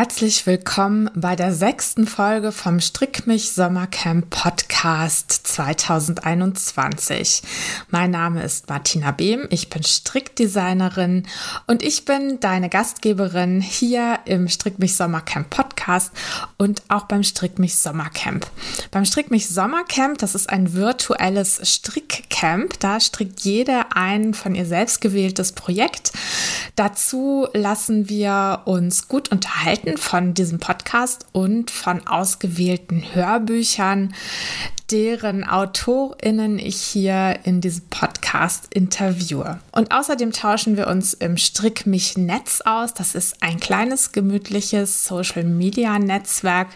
Herzlich willkommen bei der sechsten Folge vom Strick mich Sommercamp Podcast 2021. Mein Name ist Martina Behm, ich bin Strickdesignerin und ich bin deine Gastgeberin hier im Strick mich Sommercamp Podcast und auch beim Strick mich Sommercamp. Beim Strick mich Sommercamp, das ist ein virtuelles Strickcamp, da strickt jede ein von ihr selbst gewähltes Projekt. Dazu lassen wir uns gut unterhalten Seiten von diesem Podcast und von ausgewählten Hörbüchern, deren AutorInnen ich hier in diesem Podcast interviewe. Und außerdem tauschen wir uns im Strick mich Netz aus. Das ist ein kleines, gemütliches Social Media Netzwerk,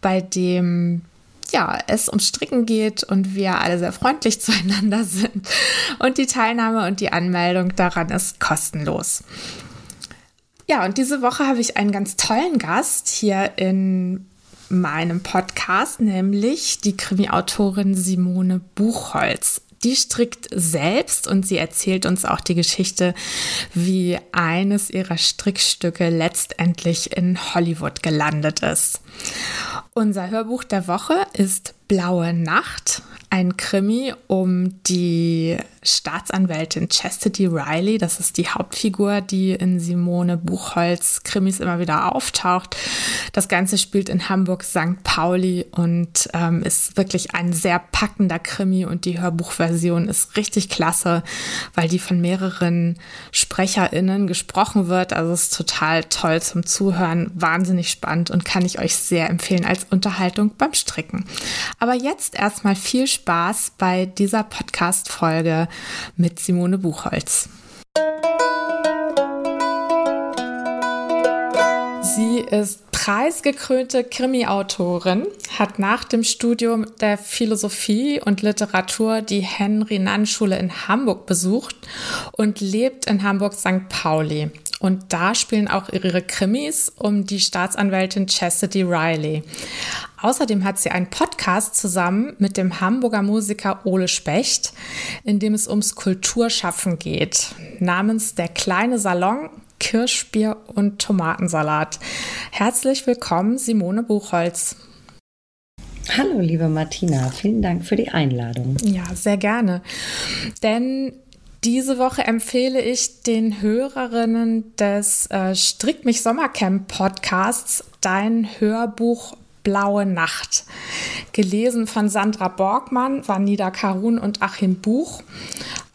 bei dem ja, es ums Stricken geht und wir alle sehr freundlich zueinander sind. Und die Teilnahme und die Anmeldung daran ist kostenlos. Ja, und diese Woche habe ich einen ganz tollen Gast hier in meinem Podcast, nämlich die Krimi-Autorin Simone Buchholz. Die strickt selbst und sie erzählt uns auch die Geschichte, wie eines ihrer Strickstücke letztendlich in Hollywood gelandet ist. Unser Hörbuch der Woche ist Blaue Nacht, ein Krimi um die Staatsanwältin Chastity Riley. Das ist die Hauptfigur, die in Simone Buchholz Krimis immer wieder auftaucht. Das Ganze spielt in Hamburg St. Pauli und ähm, ist wirklich ein sehr packender Krimi und die Hörbuchversion ist richtig klasse, weil die von mehreren SprecherInnen gesprochen wird. Also ist total toll zum Zuhören, wahnsinnig spannend und kann ich euch sehr empfehlen als Unterhaltung beim Stricken. Aber jetzt erstmal viel Spaß bei dieser Podcast-Folge mit Simone Buchholz. Sie ist preisgekrönte Krimi-Autorin, hat nach dem Studium der Philosophie und Literatur die Henry-Nann-Schule in Hamburg besucht und lebt in Hamburg-St. Pauli. Und da spielen auch ihre Krimis um die Staatsanwältin Chastity Riley. Außerdem hat sie einen Podcast zusammen mit dem Hamburger Musiker Ole Specht, in dem es ums Kulturschaffen geht, namens Der kleine Salon, Kirschbier und Tomatensalat. Herzlich willkommen, Simone Buchholz. Hallo, liebe Martina, vielen Dank für die Einladung. Ja, sehr gerne. Denn diese Woche empfehle ich den Hörerinnen des äh, Strick mich Sommercamp Podcasts dein Hörbuch Blaue Nacht. Gelesen von Sandra Borgmann, Vanida Karun und Achim Buch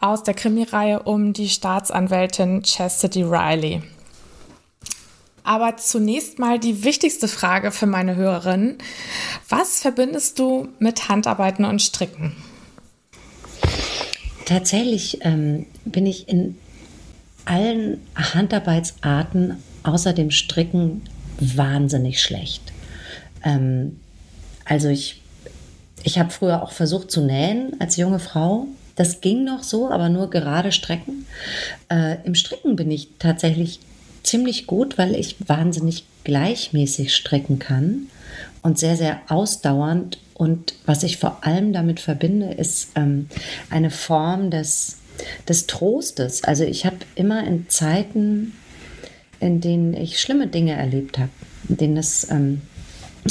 aus der Krimireihe um die Staatsanwältin Chastity Riley. Aber zunächst mal die wichtigste Frage für meine Hörerinnen. Was verbindest du mit Handarbeiten und Stricken? Tatsächlich ähm, bin ich in allen Handarbeitsarten außer dem Stricken wahnsinnig schlecht. Ähm, also ich, ich habe früher auch versucht zu nähen als junge Frau. Das ging noch so, aber nur gerade Strecken. Äh, Im Stricken bin ich tatsächlich ziemlich gut, weil ich wahnsinnig gleichmäßig stricken kann und sehr, sehr ausdauernd. Und was ich vor allem damit verbinde, ist ähm, eine Form des, des Trostes. Also ich habe immer in Zeiten, in denen ich schlimme Dinge erlebt habe, in denen es ähm,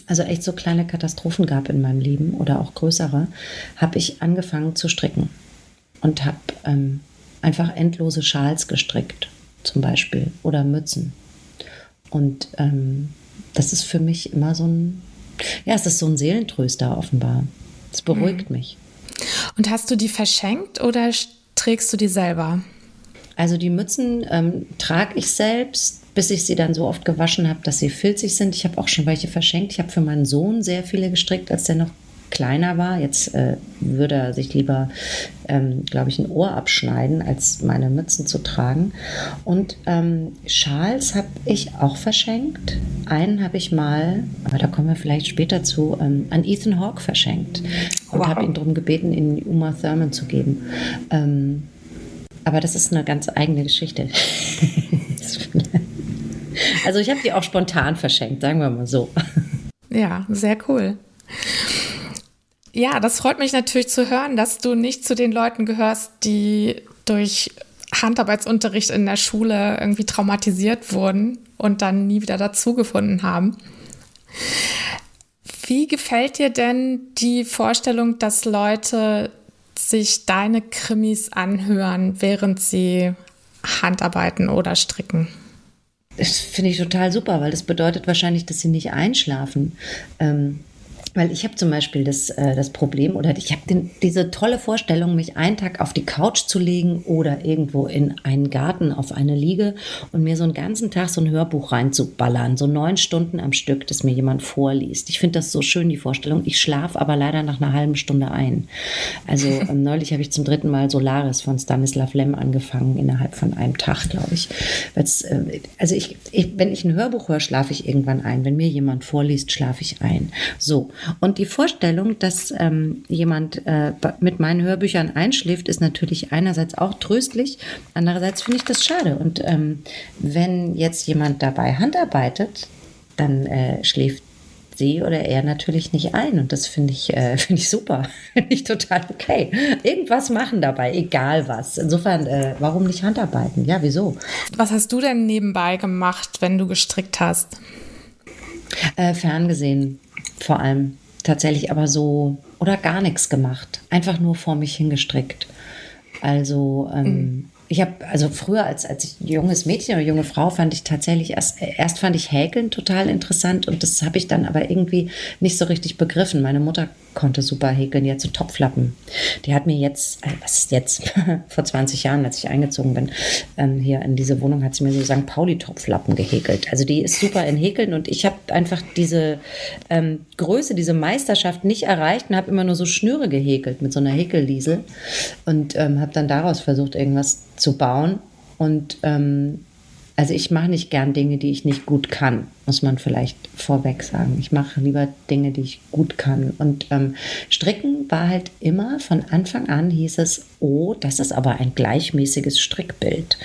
also echt so kleine Katastrophen gab in meinem Leben oder auch größere, habe ich angefangen zu stricken und habe ähm, einfach endlose Schals gestrickt, zum Beispiel, oder Mützen. Und ähm, das ist für mich immer so ein, ja, es ist so ein Seelentröster offenbar. Es beruhigt mhm. mich. Und hast du die verschenkt oder trägst du die selber? Also die Mützen ähm, trage ich selbst bis ich sie dann so oft gewaschen habe, dass sie filzig sind. Ich habe auch schon welche verschenkt. Ich habe für meinen Sohn sehr viele gestrickt, als der noch kleiner war. Jetzt äh, würde er sich lieber, ähm, glaube ich, ein Ohr abschneiden, als meine Mützen zu tragen. Und ähm, Schals habe ich auch verschenkt. Einen habe ich mal, aber da kommen wir vielleicht später zu, ähm, an Ethan Hawke verschenkt und wow. habe ihn darum gebeten, ihn Uma Thurman zu geben. Ähm, aber das ist eine ganz eigene Geschichte. Also ich habe die auch spontan verschenkt, sagen wir mal so. Ja, sehr cool. Ja, das freut mich natürlich zu hören, dass du nicht zu den Leuten gehörst, die durch Handarbeitsunterricht in der Schule irgendwie traumatisiert wurden und dann nie wieder dazugefunden haben. Wie gefällt dir denn die Vorstellung, dass Leute sich deine Krimis anhören, während sie Handarbeiten oder stricken? Das finde ich total super, weil das bedeutet wahrscheinlich, dass sie nicht einschlafen. Ähm, weil ich habe zum Beispiel das, äh, das Problem oder ich habe diese tolle Vorstellung, mich einen Tag auf die Couch zu legen oder irgendwo in einen Garten auf eine Liege und mir so einen ganzen Tag so ein Hörbuch reinzuballern, so neun Stunden am Stück, das mir jemand vorliest. Ich finde das so schön, die Vorstellung. Ich schlafe aber leider nach einer halben Stunde ein. Also ähm, neulich habe ich zum dritten Mal Solaris von Stanislav Lem angefangen, innerhalb von einem Tag, glaube ich. Äh, also ich, ich, wenn ich ein Hörbuch höre, schlafe ich irgendwann ein. Wenn mir jemand vorliest, schlafe ich ein. So. Und die Vorstellung, dass ähm, jemand äh, mit meinen Hörbüchern einschläft, ist natürlich einerseits auch tröstlich, andererseits finde ich das schade. Und ähm, wenn jetzt jemand dabei handarbeitet, dann äh, schläft sie oder er natürlich nicht ein. Und das finde ich, äh, finde ich super. Finde ich total okay. Irgendwas machen dabei, egal was. Insofern, äh, warum nicht Handarbeiten? Ja, wieso? Was hast du denn nebenbei gemacht, wenn du gestrickt hast? Äh, ferngesehen vor allem tatsächlich aber so oder gar nichts gemacht. Einfach nur vor mich hingestrickt. Also ähm, mhm ich habe, also früher als, als junges Mädchen oder junge Frau fand ich tatsächlich erst, erst fand ich Häkeln total interessant und das habe ich dann aber irgendwie nicht so richtig begriffen. Meine Mutter konnte super häkeln, die hat so Topflappen. Die hat mir jetzt, äh, was ist jetzt, vor 20 Jahren, als ich eingezogen bin, ähm, hier in diese Wohnung, hat sie mir so St. Pauli-Topflappen gehäkelt. Also die ist super in Häkeln und ich habe einfach diese ähm, Größe, diese Meisterschaft nicht erreicht und habe immer nur so Schnüre gehäkelt mit so einer Häkelliesel und ähm, habe dann daraus versucht, irgendwas zu bauen. Und ähm, also ich mache nicht gern Dinge, die ich nicht gut kann, muss man vielleicht vorweg sagen. Ich mache lieber Dinge, die ich gut kann. Und ähm, Stricken war halt immer von Anfang an hieß es, oh, das ist aber ein gleichmäßiges Strickbild.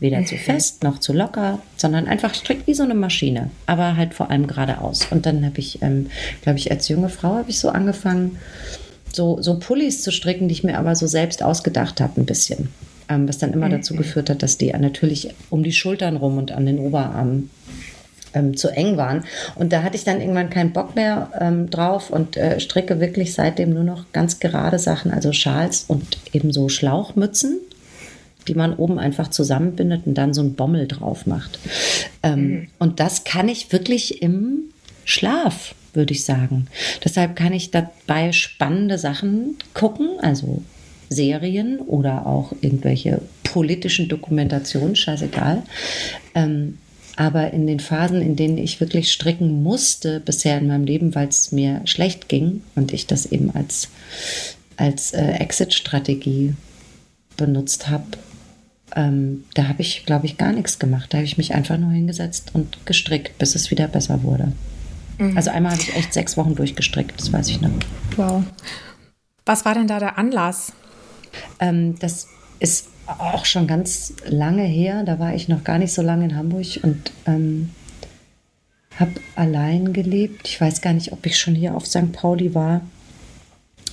Weder zu fest noch zu locker, sondern einfach strickt wie so eine Maschine, aber halt vor allem geradeaus. Und dann habe ich, ähm, glaube ich, als junge Frau habe ich so angefangen, so, so Pullis zu stricken, die ich mir aber so selbst ausgedacht habe, ein bisschen ähm, was dann immer mhm. dazu geführt hat, dass die natürlich um die Schultern rum und an den Oberarmen ähm, zu eng waren. Und da hatte ich dann irgendwann keinen Bock mehr ähm, drauf und äh, stricke wirklich seitdem nur noch ganz gerade Sachen, also Schals und eben so Schlauchmützen die man oben einfach zusammenbindet und dann so ein Bommel drauf macht. Ähm, mhm. Und das kann ich wirklich im Schlaf, würde ich sagen. Deshalb kann ich dabei spannende Sachen gucken, also Serien oder auch irgendwelche politischen Dokumentationen, scheißegal. Ähm, aber in den Phasen, in denen ich wirklich stricken musste bisher in meinem Leben, weil es mir schlecht ging und ich das eben als, als äh, Exit-Strategie benutzt habe, ähm, da habe ich, glaube ich, gar nichts gemacht. Da habe ich mich einfach nur hingesetzt und gestrickt, bis es wieder besser wurde. Mhm. Also einmal habe ich echt sechs Wochen durchgestrickt, das weiß ich noch. Wow. Was war denn da der Anlass? Ähm, das ist auch schon ganz lange her. Da war ich noch gar nicht so lange in Hamburg und ähm, habe allein gelebt. Ich weiß gar nicht, ob ich schon hier auf St. Pauli war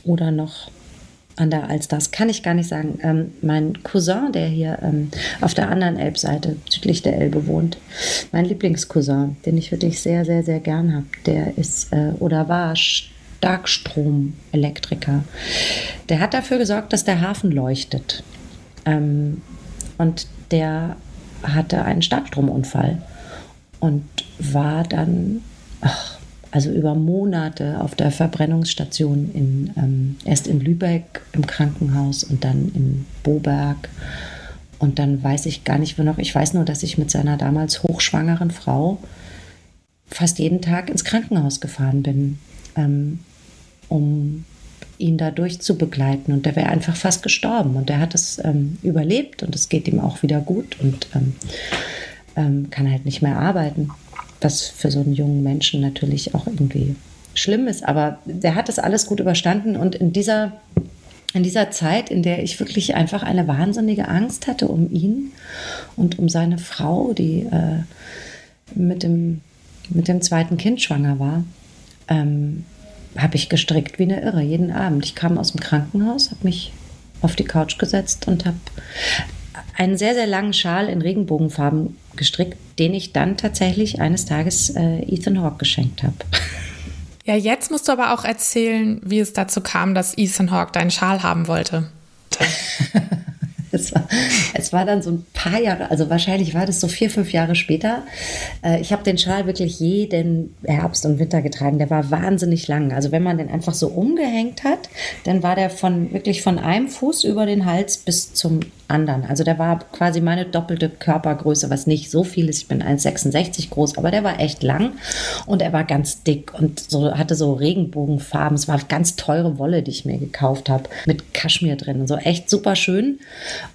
oder noch an der Alster. Das kann ich gar nicht sagen. Ähm, mein Cousin, der hier ähm, auf der anderen Elbseite, südlich der Elbe wohnt, mein Lieblingscousin, den ich wirklich sehr, sehr, sehr gern habe, der ist äh, oder war Starkstromelektriker. Der hat dafür gesorgt, dass der Hafen leuchtet. Ähm, und der hatte einen Starkstromunfall und war dann ach, also über Monate auf der Verbrennungsstation in, ähm, erst in Lübeck im Krankenhaus und dann in Boberg. Und dann weiß ich gar nicht, wo noch. Ich weiß nur, dass ich mit seiner damals hochschwangeren Frau fast jeden Tag ins Krankenhaus gefahren bin. Ähm, um ihn dadurch zu begleiten. Und der wäre einfach fast gestorben. Und er hat es ähm, überlebt und es geht ihm auch wieder gut und ähm, ähm, kann halt nicht mehr arbeiten. Was für so einen jungen Menschen natürlich auch irgendwie schlimm ist. Aber der hat das alles gut überstanden. Und in dieser, in dieser Zeit, in der ich wirklich einfach eine wahnsinnige Angst hatte um ihn und um seine Frau, die äh, mit, dem, mit dem zweiten Kind schwanger war, ähm, habe ich gestrickt wie eine Irre, jeden Abend. Ich kam aus dem Krankenhaus, habe mich auf die Couch gesetzt und habe einen sehr, sehr langen Schal in Regenbogenfarben gestrickt, den ich dann tatsächlich eines Tages äh, Ethan Hawke geschenkt habe. Ja, jetzt musst du aber auch erzählen, wie es dazu kam, dass Ethan Hawke deinen Schal haben wollte. Es war, es war dann so ein paar Jahre, also wahrscheinlich war das so vier, fünf Jahre später. Äh, ich habe den Schal wirklich jeden Herbst und Winter getragen. Der war wahnsinnig lang. Also wenn man den einfach so umgehängt hat, dann war der von wirklich von einem Fuß über den Hals bis zum anderen. Also der war quasi meine doppelte Körpergröße, was nicht so viel ist. Ich bin 1,66 groß, aber der war echt lang und er war ganz dick und so hatte so Regenbogenfarben. Es war ganz teure Wolle, die ich mir gekauft habe, mit Kaschmir drin und so echt super schön.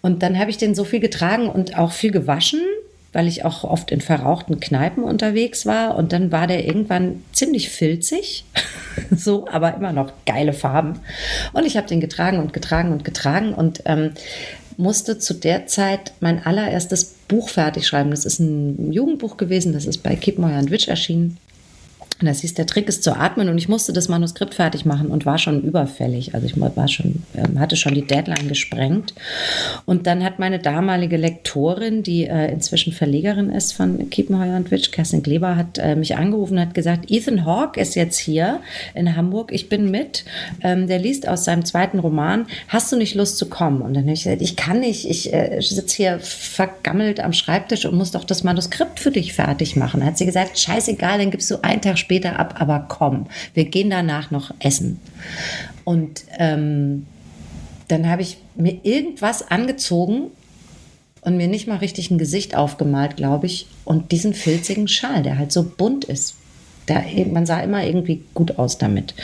Und dann habe ich den so viel getragen und auch viel gewaschen weil ich auch oft in verrauchten Kneipen unterwegs war. Und dann war der irgendwann ziemlich filzig, so, aber immer noch geile Farben. Und ich habe den getragen und getragen und getragen und ähm, musste zu der Zeit mein allererstes Buch fertig schreiben. Das ist ein Jugendbuch gewesen, das ist bei Kipmoyer und Witsch erschienen. Und das hieß, der Trick ist zu atmen und ich musste das Manuskript fertig machen und war schon überfällig. Also ich war schon, ähm, hatte schon die Deadline gesprengt. Und dann hat meine damalige Lektorin, die äh, inzwischen Verlegerin ist von Kiepenheuer und Witsch, Kerstin Kleber, hat äh, mich angerufen und hat gesagt, Ethan Hawke ist jetzt hier in Hamburg, ich bin mit. Ähm, der liest aus seinem zweiten Roman. Hast du nicht Lust zu kommen? Und dann habe ich gesagt, ich kann nicht, ich äh, sitze hier vergammelt am Schreibtisch und muss doch das Manuskript für dich fertig machen. Dann hat sie gesagt, scheißegal, dann gibst du einen Tag später ab, aber komm, wir gehen danach noch essen. Und ähm, dann habe ich mir irgendwas angezogen und mir nicht mal richtig ein Gesicht aufgemalt, glaube ich, und diesen filzigen Schal, der halt so bunt ist. Da, man sah immer irgendwie gut aus damit.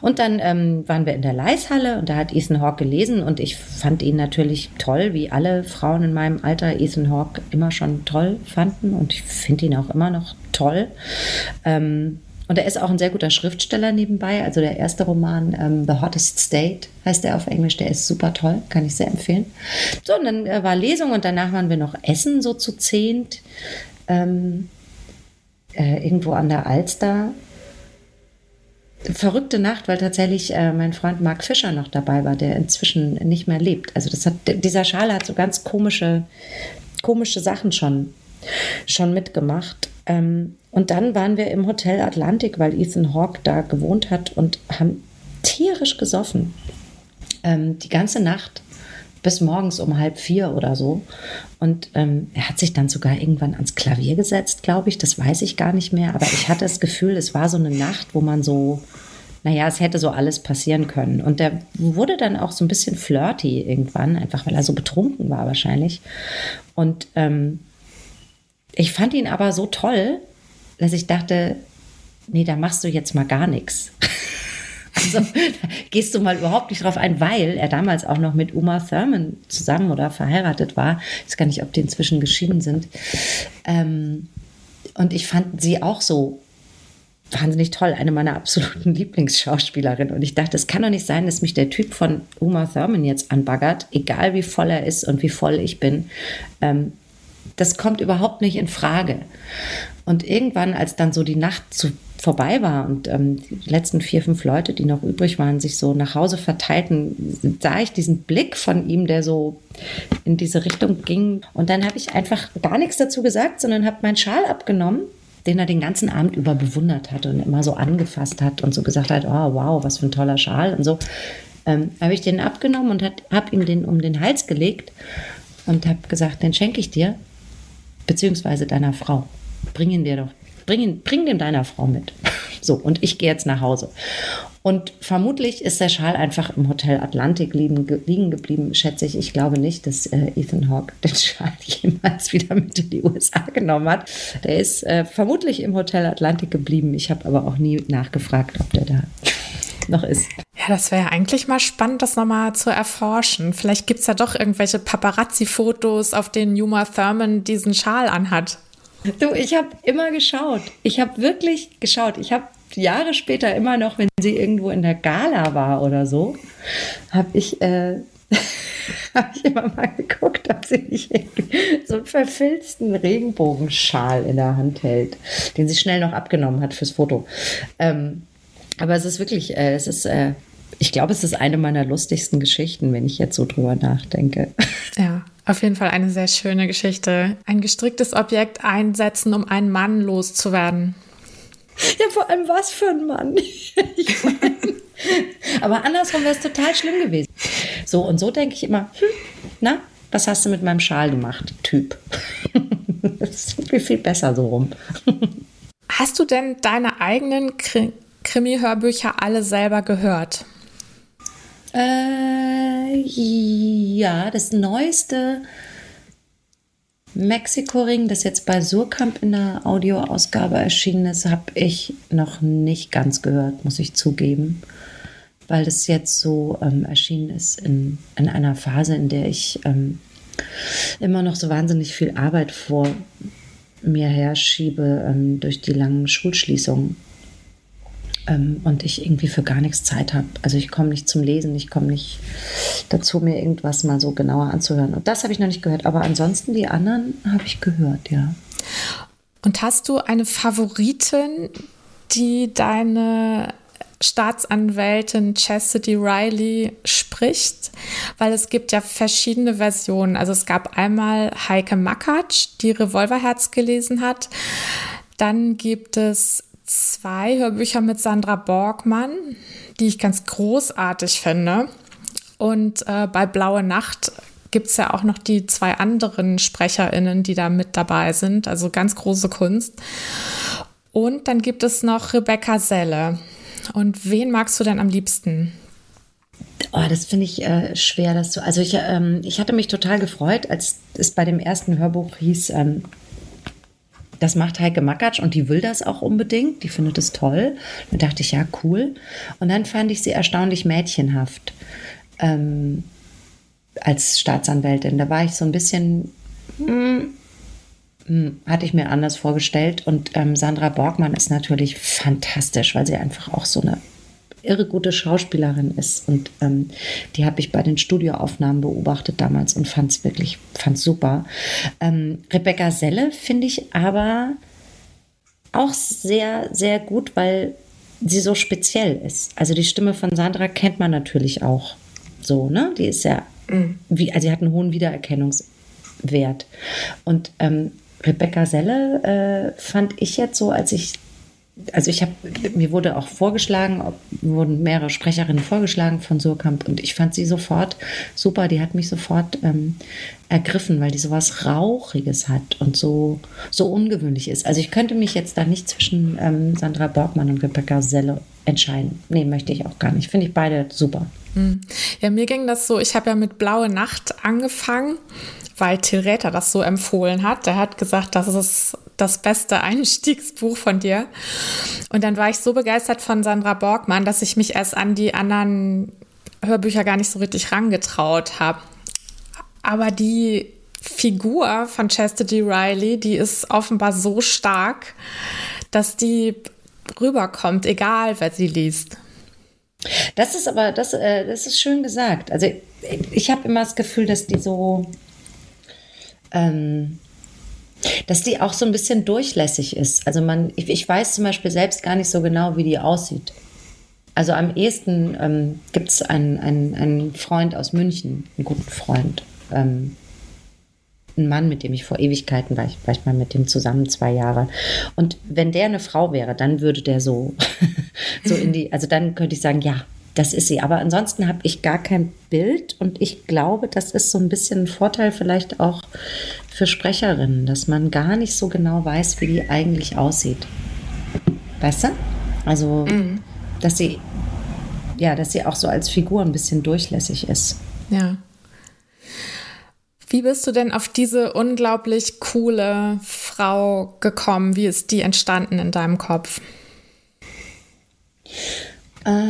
Und dann ähm, waren wir in der Leishalle und da hat Ethan Hawke gelesen und ich fand ihn natürlich toll, wie alle Frauen in meinem Alter Ethan Hawke immer schon toll fanden und ich finde ihn auch immer noch toll. Ähm, und er ist auch ein sehr guter Schriftsteller nebenbei. Also der erste Roman, ähm, The Hottest State, heißt er auf Englisch, der ist super toll, kann ich sehr empfehlen. So, und dann äh, war Lesung und danach waren wir noch essen, so zu zehnt. Ähm, äh, irgendwo an der Alster. Verrückte Nacht, weil tatsächlich äh, mein Freund Mark Fischer noch dabei war, der inzwischen nicht mehr lebt. Also das hat, dieser Schale hat so ganz komische, komische Sachen schon, schon mitgemacht. Ähm, und dann waren wir im Hotel Atlantik, weil Ethan Hawke da gewohnt hat und haben tierisch gesoffen. Ähm, die ganze Nacht bis morgens um halb vier oder so. Und ähm, er hat sich dann sogar irgendwann ans Klavier gesetzt, glaube ich. Das weiß ich gar nicht mehr. Aber ich hatte das Gefühl, es war so eine Nacht, wo man so, naja, es hätte so alles passieren können. Und der wurde dann auch so ein bisschen flirty irgendwann, einfach weil er so betrunken war wahrscheinlich. Und ähm, ich fand ihn aber so toll, dass ich dachte, nee, da machst du jetzt mal gar nichts. Also gehst du mal überhaupt nicht drauf ein, weil er damals auch noch mit Uma Thurman zusammen oder verheiratet war. Ich weiß gar nicht, ob die inzwischen geschieden sind. Ähm, und ich fand sie auch so wahnsinnig toll, eine meiner absoluten Lieblingsschauspielerinnen. Und ich dachte, es kann doch nicht sein, dass mich der Typ von Uma Thurman jetzt anbaggert, egal wie voll er ist und wie voll ich bin. Ähm, das kommt überhaupt nicht in Frage. Und irgendwann, als dann so die Nacht zu, vorbei war und ähm, die letzten vier, fünf Leute, die noch übrig waren, sich so nach Hause verteilten, sah ich diesen Blick von ihm, der so in diese Richtung ging. Und dann habe ich einfach gar nichts dazu gesagt, sondern habe meinen Schal abgenommen den er den ganzen Abend über bewundert hat und immer so angefasst hat und so gesagt hat, oh wow, was für ein toller Schal und so, ähm, habe ich den abgenommen und habe ihm den um den Hals gelegt und habe gesagt, den schenke ich dir, beziehungsweise deiner Frau. Bring ihn dir doch, bring, ihn, bring den deiner Frau mit. So, und ich gehe jetzt nach Hause. Und vermutlich ist der Schal einfach im Hotel Atlantik liegen, liegen geblieben, schätze ich. Ich glaube nicht, dass äh, Ethan Hawke den Schal jemals wieder mit in die USA genommen hat. Der ist äh, vermutlich im Hotel Atlantik geblieben. Ich habe aber auch nie nachgefragt, ob der da noch ist. Das wäre ja eigentlich mal spannend, das nochmal zu erforschen. Vielleicht gibt es ja doch irgendwelche Paparazzi-Fotos, auf denen Yuma Thurman diesen Schal anhat. Du, ich habe immer geschaut. Ich habe wirklich geschaut. Ich habe Jahre später immer noch, wenn sie irgendwo in der Gala war oder so, habe ich, äh, hab ich immer mal geguckt, ob sie nicht so einen verfilzten Regenbogenschal in der Hand hält, den sie schnell noch abgenommen hat fürs Foto. Ähm, aber es ist wirklich, äh, es ist, äh, ich glaube, es ist eine meiner lustigsten Geschichten, wenn ich jetzt so drüber nachdenke. Ja, Auf jeden Fall eine sehr schöne Geschichte. Ein gestricktes Objekt einsetzen, um einen Mann loszuwerden. Ja, vor allem was für ein Mann. Aber andersrum wäre es total schlimm gewesen. So, und so denke ich immer, hm, na, was hast du mit meinem Schal gemacht, Typ? das ist mir viel besser so rum. Hast du denn deine eigenen Krimi-Hörbücher alle selber gehört? Äh, ja, das neueste Mexiko-Ring, das jetzt bei Surkamp in der Audioausgabe erschienen ist, habe ich noch nicht ganz gehört, muss ich zugeben. Weil das jetzt so ähm, erschienen ist in, in einer Phase, in der ich ähm, immer noch so wahnsinnig viel Arbeit vor mir herschiebe ähm, durch die langen Schulschließungen ähm, und ich irgendwie für gar nichts Zeit habe. Also ich komme nicht zum Lesen, ich komme nicht dazu, mir irgendwas mal so genauer anzuhören. Und das habe ich noch nicht gehört, aber ansonsten die anderen habe ich gehört, ja. Und hast du eine Favoritin, die deine Staatsanwältin Chastity Riley spricht, weil es gibt ja verschiedene Versionen. Also es gab einmal Heike Makatsch, die Revolverherz gelesen hat. Dann gibt es zwei Hörbücher mit Sandra Borgmann, die ich ganz großartig finde. Und äh, bei Blaue Nacht gibt es ja auch noch die zwei anderen SprecherInnen, die da mit dabei sind. Also ganz große Kunst. Und dann gibt es noch Rebecca Selle. Und wen magst du denn am liebsten? Oh, das finde ich äh, schwer, dass du. Also ich, ähm, ich hatte mich total gefreut, als es bei dem ersten Hörbuch hieß, ähm, das macht Heike Makatsch und die will das auch unbedingt. Die findet es toll. Da dachte ich, ja, cool. Und dann fand ich sie erstaunlich mädchenhaft ähm, als Staatsanwältin. Da war ich so ein bisschen, hm, hm, hatte ich mir anders vorgestellt. Und ähm, Sandra Borgmann ist natürlich fantastisch, weil sie einfach auch so eine irre gute Schauspielerin ist. Und ähm, die habe ich bei den Studioaufnahmen beobachtet damals und fand es wirklich fand's super. Ähm, Rebecca Selle finde ich aber auch sehr, sehr gut, weil sie so speziell ist. Also die Stimme von Sandra kennt man natürlich auch so, ne? Die ist ja, mhm. wie, also sie hat einen hohen Wiedererkennungswert. Und ähm, Rebecca Selle äh, fand ich jetzt so, als ich also ich habe, mir wurde auch vorgeschlagen, wurden mehrere Sprecherinnen vorgeschlagen von Surkamp und ich fand sie sofort super, die hat mich sofort ähm, ergriffen, weil die sowas Rauchiges hat und so, so ungewöhnlich ist. Also ich könnte mich jetzt da nicht zwischen ähm, Sandra Borgmann und Rebecca Selle entscheiden. Nee, möchte ich auch gar nicht. Finde ich beide super. Hm. Ja, mir ging das so, ich habe ja mit Blaue Nacht angefangen weil Till Räther das so empfohlen hat. Der hat gesagt, das ist das beste Einstiegsbuch von dir. Und dann war ich so begeistert von Sandra Borgmann, dass ich mich erst an die anderen Hörbücher gar nicht so richtig rangetraut habe. Aber die Figur von Chastity Riley, die ist offenbar so stark, dass die rüberkommt, egal wer sie liest. Das ist aber, das, äh, das ist schön gesagt. Also ich habe immer das Gefühl, dass die so, ähm, dass die auch so ein bisschen durchlässig ist. Also man, ich, ich, weiß zum Beispiel selbst gar nicht so genau, wie die aussieht. Also am ehesten ähm, gibt es einen, einen, einen, Freund aus München, einen guten Freund, ähm, einen Mann, mit dem ich vor Ewigkeiten war, ich war ich mal mit dem zusammen zwei Jahre. Und wenn der eine Frau wäre, dann würde der so, so in die, also dann könnte ich sagen, ja, das ist sie. Aber ansonsten habe ich gar kein Bild und ich glaube, das ist so ein bisschen ein Vorteil vielleicht auch für Sprecherinnen, dass man gar nicht so genau weiß, wie die eigentlich aussieht. Weißt du? Also, mhm. dass sie, ja, dass sie auch so als Figur ein bisschen durchlässig ist. Ja. Wie bist du denn auf diese unglaublich coole Frau gekommen? Wie ist die entstanden in deinem Kopf? Ähm,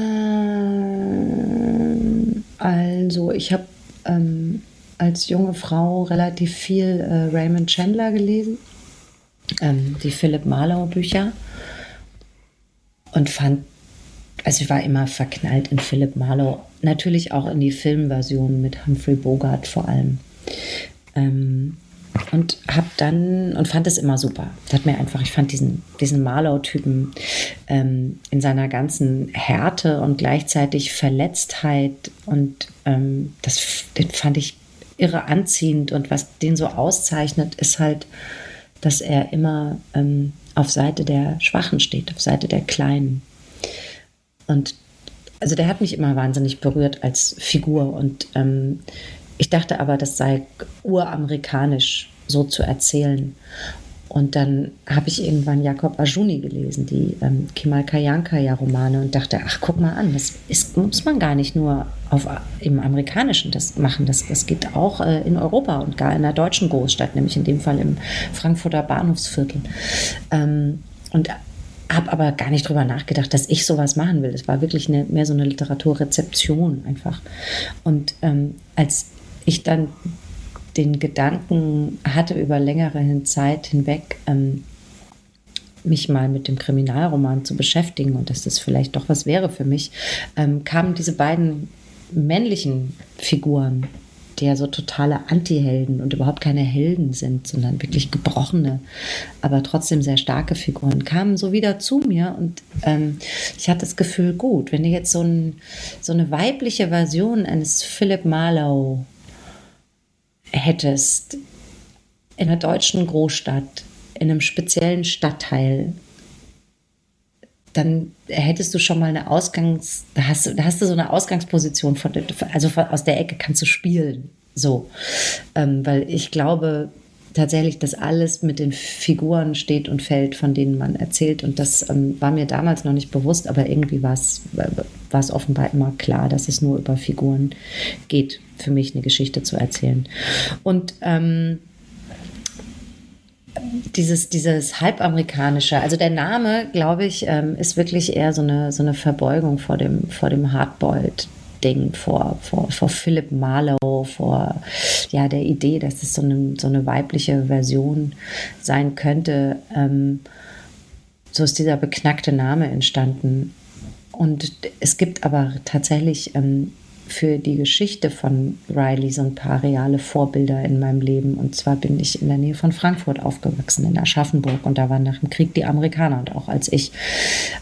also, ich habe ähm, als junge Frau relativ viel äh, Raymond Chandler gelesen, ähm, die Philip Marlowe Bücher und fand, also ich war immer verknallt in Philip Marlowe, natürlich auch in die Filmversion mit Humphrey Bogart vor allem. Ähm, und habe dann und fand es immer super. Das hat mir einfach, ich fand diesen, diesen Marlow-Typen ähm, in seiner ganzen Härte und gleichzeitig Verletztheit und ähm, das den fand ich irre anziehend und was den so auszeichnet, ist halt, dass er immer ähm, auf Seite der Schwachen steht, auf Seite der Kleinen. Und also der hat mich immer wahnsinnig berührt als Figur und ähm, ich dachte aber, das sei uramerikanisch so zu erzählen. Und dann habe ich irgendwann Jakob Ajuni gelesen, die ähm, Kemal Kayankaya-Romane und dachte, ach, guck mal an, das ist, muss man gar nicht nur auf, im Amerikanischen das machen, das, das geht auch äh, in Europa und gar in der deutschen Großstadt, nämlich in dem Fall im Frankfurter Bahnhofsviertel. Ähm, und habe aber gar nicht drüber nachgedacht, dass ich sowas machen will. Es war wirklich eine, mehr so eine Literaturrezeption einfach. Und ähm, als ich dann den Gedanken hatte, über längere Zeit hinweg ähm, mich mal mit dem Kriminalroman zu beschäftigen und dass das vielleicht doch was wäre für mich, ähm, kamen diese beiden männlichen Figuren, die ja so totale Anti-Helden und überhaupt keine Helden sind, sondern wirklich gebrochene, aber trotzdem sehr starke Figuren, kamen so wieder zu mir und ähm, ich hatte das Gefühl, gut, wenn du jetzt so, ein, so eine weibliche Version eines Philip Marlowe hättest in einer deutschen Großstadt, in einem speziellen Stadtteil, dann hättest du schon mal eine Ausgangs, da hast, da hast du so eine Ausgangsposition, von, also von, aus der Ecke kannst du spielen. So, ähm, weil ich glaube tatsächlich, dass alles mit den Figuren steht und fällt, von denen man erzählt. Und das ähm, war mir damals noch nicht bewusst, aber irgendwie war es, war es offenbar immer klar, dass es nur über Figuren geht für mich eine Geschichte zu erzählen. Und ähm, dieses, dieses halbamerikanische, also der Name, glaube ich, ähm, ist wirklich eher so eine, so eine Verbeugung vor dem, vor dem Hardboiled. Ding vor, vor, vor Philip Marlowe, vor ja, der Idee, dass es so eine, so eine weibliche Version sein könnte. Ähm, so ist dieser beknackte Name entstanden. Und es gibt aber tatsächlich ähm, für die Geschichte von Riley so ein paar reale Vorbilder in meinem Leben. Und zwar bin ich in der Nähe von Frankfurt aufgewachsen, in Aschaffenburg. Und da waren nach dem Krieg die Amerikaner. Und auch als ich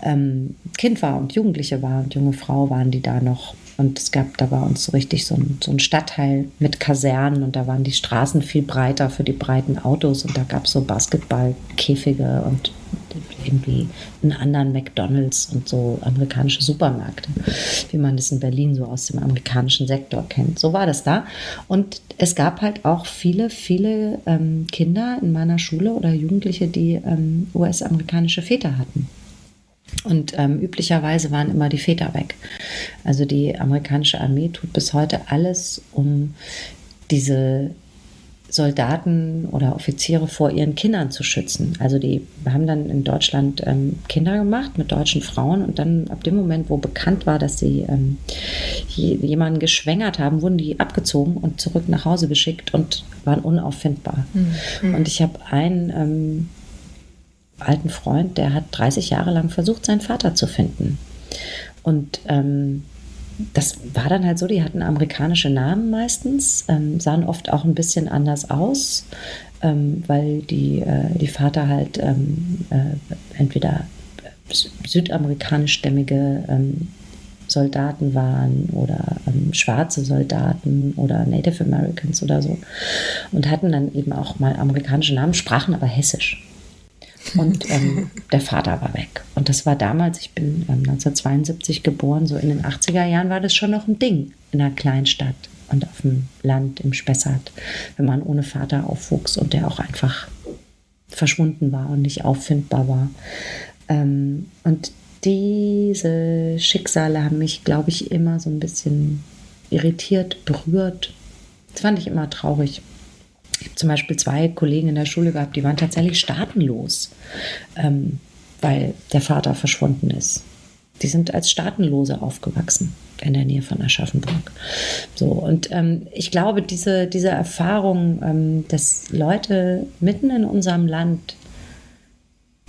ähm, Kind war und Jugendliche war und junge Frau, waren die da noch. Und es gab da bei uns so richtig so ein, so Stadtteil mit Kasernen und da waren die Straßen viel breiter für die breiten Autos und da gab es so Basketballkäfige und irgendwie einen anderen McDonalds und so amerikanische Supermärkte, wie man das in Berlin so aus dem amerikanischen Sektor kennt. So war das da. Und es gab halt auch viele, viele ähm, Kinder in meiner Schule oder Jugendliche, die ähm, US-amerikanische Väter hatten. Und ähm, üblicherweise waren immer die Väter weg. Also die amerikanische Armee tut bis heute alles, um diese Soldaten oder Offiziere vor ihren Kindern zu schützen. Also die haben dann in Deutschland ähm, Kinder gemacht mit deutschen Frauen und dann ab dem Moment, wo bekannt war, dass sie ähm, jemanden geschwängert haben, wurden die abgezogen und zurück nach Hause geschickt und waren unauffindbar. Mhm. Und ich habe einen ähm, alten Freund, der hat 30 Jahre lang versucht, seinen Vater zu finden. Und ähm, das war dann halt so, die hatten amerikanische Namen meistens, ähm, sahen oft auch ein bisschen anders aus, ähm, weil die, äh, die Vater halt ähm, äh, entweder südamerikanischstämmige ähm, Soldaten waren oder ähm, schwarze Soldaten oder Native Americans oder so und hatten dann eben auch mal amerikanische Namen, sprachen aber hessisch. Und ähm, der Vater war weg. Und das war damals, ich bin ähm, 1972 geboren, so in den 80er Jahren war das schon noch ein Ding in einer Kleinstadt und auf dem Land im Spessart, wenn man ohne Vater aufwuchs und der auch einfach verschwunden war und nicht auffindbar war. Ähm, und diese Schicksale haben mich, glaube ich, immer so ein bisschen irritiert, berührt. Das fand ich immer traurig. Habe zum Beispiel zwei Kollegen in der Schule gehabt, die waren tatsächlich staatenlos, ähm, weil der Vater verschwunden ist. Die sind als Staatenlose aufgewachsen in der Nähe von Aschaffenburg. So, und ähm, ich glaube, diese, diese Erfahrung, ähm, dass Leute mitten in unserem Land,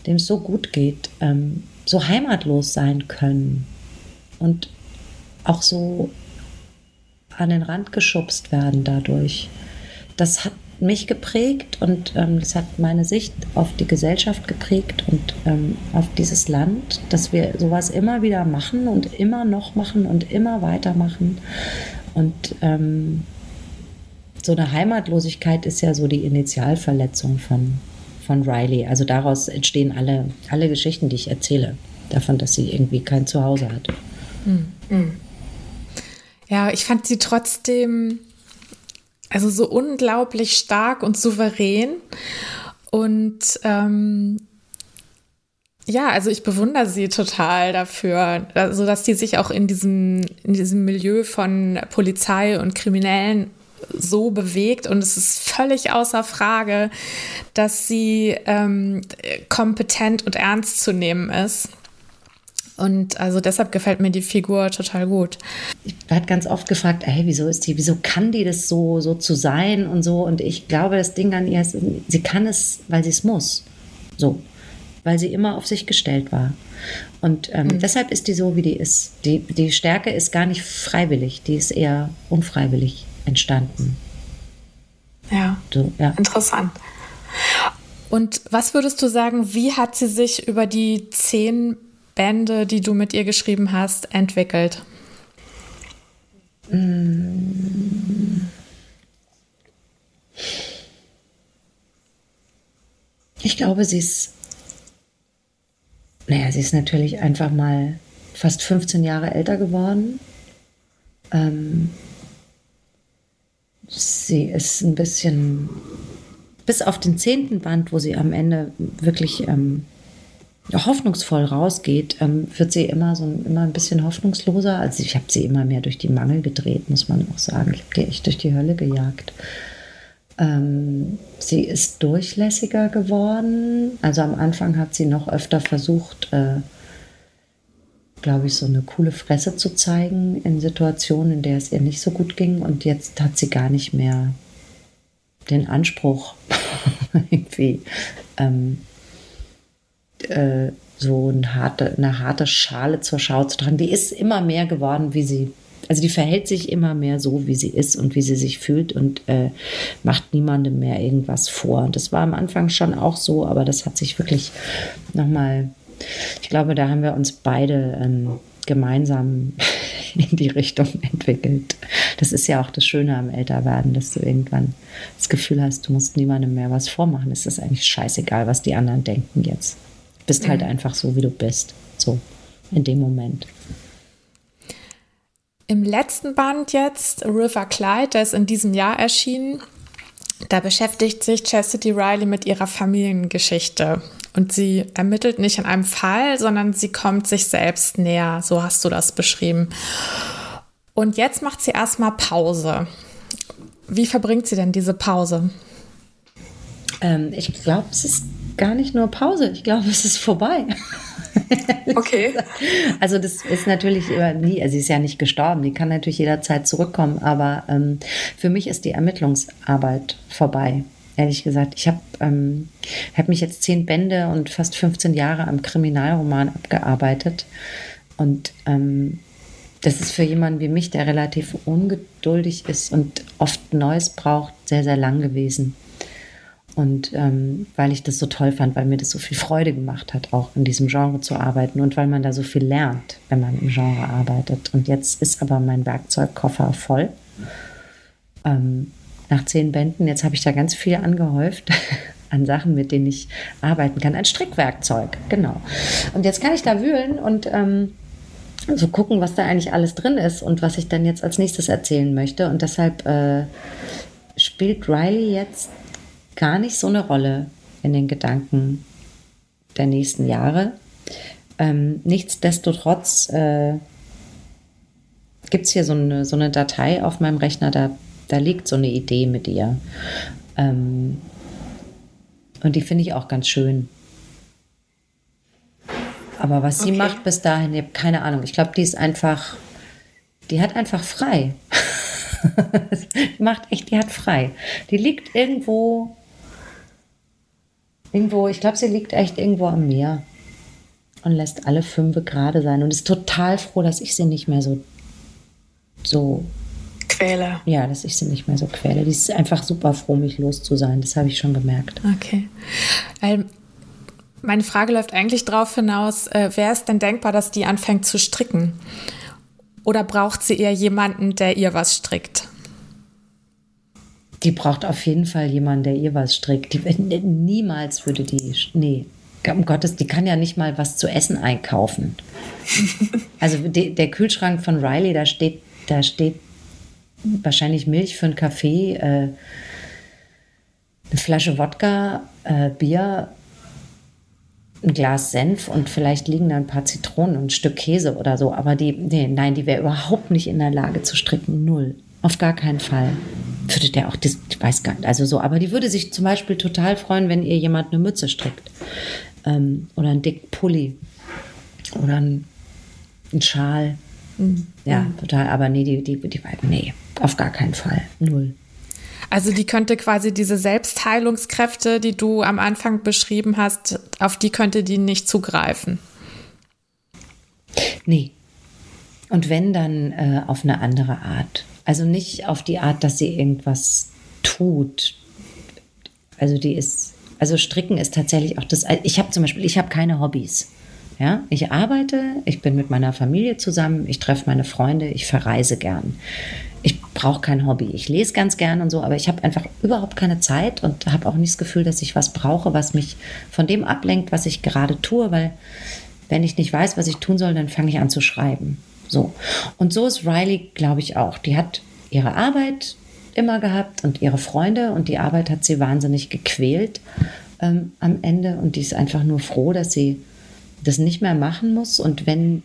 dem es so gut geht, ähm, so heimatlos sein können und auch so an den Rand geschubst werden dadurch, das hat mich geprägt und ähm, das hat meine Sicht auf die Gesellschaft geprägt und ähm, auf dieses Land, dass wir sowas immer wieder machen und immer noch machen und immer weitermachen. Und ähm, so eine Heimatlosigkeit ist ja so die Initialverletzung von, von Riley. Also daraus entstehen alle, alle Geschichten, die ich erzähle. Davon, dass sie irgendwie kein Zuhause hat. Mhm. Ja, ich fand sie trotzdem also so unglaublich stark und souverän. Und ähm, ja, also ich bewundere sie total dafür, also dass sie sich auch in diesem, in diesem Milieu von Polizei und Kriminellen so bewegt und es ist völlig außer Frage, dass sie ähm, kompetent und ernst zu nehmen ist. Und also deshalb gefällt mir die Figur total gut. Ich werde ganz oft gefragt, hey, wieso ist die, wieso kann die das so, so zu sein und so? Und ich glaube, das Ding an ihr ist, sie kann es, weil sie es muss. So. Weil sie immer auf sich gestellt war. Und ähm, mhm. deshalb ist die so, wie die ist. Die, die Stärke ist gar nicht freiwillig, die ist eher unfreiwillig entstanden. Ja. So, ja. Interessant. Und was würdest du sagen, wie hat sie sich über die zehn Bände, die du mit ihr geschrieben hast, entwickelt? Ich glaube, sie ist, naja, sie ist natürlich einfach mal fast 15 Jahre älter geworden. Ähm, sie ist ein bisschen, bis auf den zehnten Band, wo sie am Ende wirklich ähm, hoffnungsvoll rausgeht, ähm, wird sie immer so ein, immer ein bisschen hoffnungsloser. Also ich habe sie immer mehr durch die Mangel gedreht, muss man auch sagen. Ich habe die echt durch die Hölle gejagt. Ähm, sie ist durchlässiger geworden. Also am Anfang hat sie noch öfter versucht, äh, glaube ich, so eine coole Fresse zu zeigen in Situationen, in der es ihr nicht so gut ging. Und jetzt hat sie gar nicht mehr den Anspruch, irgendwie ähm, äh, so eine harte, eine harte Schale zur Schau zu tragen. Die ist immer mehr geworden, wie sie, also die verhält sich immer mehr so, wie sie ist und wie sie sich fühlt und äh, macht niemandem mehr irgendwas vor. Und das war am Anfang schon auch so, aber das hat sich wirklich nochmal, ich glaube, da haben wir uns beide ähm, gemeinsam in die Richtung entwickelt. Das ist ja auch das Schöne am Älterwerden, dass du irgendwann das Gefühl hast, du musst niemandem mehr was vormachen. Es ist eigentlich scheißegal, was die anderen denken jetzt bist halt mhm. halt einfach so, wie du bist. So, in dem Moment. Im letzten Band jetzt, River Clyde, der ist in diesem Jahr erschienen, da beschäftigt sich Chastity Riley mit ihrer Familiengeschichte. Und sie ermittelt nicht in einem Fall, sondern sie kommt sich selbst näher. So hast du das beschrieben. Und jetzt macht sie erstmal Pause. Wie verbringt sie denn diese Pause? Ähm, ich glaube, es ist gar nicht nur Pause. Ich glaube, es ist vorbei. Okay. also das ist natürlich nie, also sie ist ja nicht gestorben, die kann natürlich jederzeit zurückkommen, aber ähm, für mich ist die Ermittlungsarbeit vorbei. Ehrlich gesagt, ich habe ähm, hab mich jetzt zehn Bände und fast 15 Jahre am Kriminalroman abgearbeitet. Und ähm, das ist für jemanden wie mich, der relativ ungeduldig ist und oft Neues braucht, sehr, sehr lang gewesen. Und ähm, weil ich das so toll fand, weil mir das so viel Freude gemacht hat, auch in diesem Genre zu arbeiten und weil man da so viel lernt, wenn man im Genre arbeitet. Und jetzt ist aber mein Werkzeugkoffer voll. Ähm, nach zehn Bänden, jetzt habe ich da ganz viel angehäuft an Sachen, mit denen ich arbeiten kann. Ein Strickwerkzeug, genau. Und jetzt kann ich da wühlen und ähm, so gucken, was da eigentlich alles drin ist und was ich dann jetzt als nächstes erzählen möchte. Und deshalb äh, spielt Riley jetzt gar nicht so eine Rolle in den Gedanken der nächsten Jahre. Ähm, nichtsdestotrotz äh, gibt es hier so eine, so eine Datei auf meinem Rechner, da, da liegt so eine Idee mit ihr. Ähm, und die finde ich auch ganz schön. Aber was sie macht bis dahin, ich habe keine Ahnung. Ich glaube, die ist einfach, die hat einfach frei. die macht echt, die hat frei. Die liegt irgendwo Irgendwo, ich glaube, sie liegt echt irgendwo am Meer und lässt alle fünf gerade sein und ist total froh, dass ich sie nicht mehr so, so quäle. Ja, dass ich sie nicht mehr so quäle. Die ist einfach super froh, mich los zu sein. Das habe ich schon gemerkt. Okay. Weil meine Frage läuft eigentlich darauf hinaus, äh, wäre es denn denkbar, dass die anfängt zu stricken? Oder braucht sie eher jemanden, der ihr was strickt? Die braucht auf jeden Fall jemanden, der ihr was strickt. Die, niemals würde die, nee, um Gottes, die kann ja nicht mal was zu essen einkaufen. also die, der Kühlschrank von Riley, da steht, da steht wahrscheinlich Milch für einen Kaffee, äh, eine Flasche Wodka, äh, Bier, ein Glas Senf und vielleicht liegen da ein paar Zitronen und ein Stück Käse oder so. Aber die, nee, nein, die wäre überhaupt nicht in der Lage zu stricken. Null. Auf gar keinen Fall. Würde der auch, das, ich weiß gar nicht, also so, aber die würde sich zum Beispiel total freuen, wenn ihr jemand eine Mütze strickt. Ähm, oder einen dicken Pulli. Oder einen, einen Schal. Mhm. Ja, total. Aber nee, die, die, die, nee, auf gar keinen Fall. Null. Also die könnte quasi diese Selbstheilungskräfte, die du am Anfang beschrieben hast, auf die könnte die nicht zugreifen. Nee. Und wenn dann äh, auf eine andere Art. Also nicht auf die Art, dass sie irgendwas tut. Also die ist, also Stricken ist tatsächlich auch das. Ich habe zum Beispiel, ich habe keine Hobbys. Ja, ich arbeite, ich bin mit meiner Familie zusammen, ich treffe meine Freunde, ich verreise gern ich brauche kein Hobby. Ich lese ganz gern und so, aber ich habe einfach überhaupt keine Zeit und habe auch nicht das Gefühl, dass ich was brauche, was mich von dem ablenkt, was ich gerade tue, weil wenn ich nicht weiß, was ich tun soll, dann fange ich an zu schreiben. So. Und so ist Riley, glaube ich, auch. Die hat ihre Arbeit immer gehabt und ihre Freunde und die Arbeit hat sie wahnsinnig gequält ähm, am Ende und die ist einfach nur froh, dass sie das nicht mehr machen muss und wenn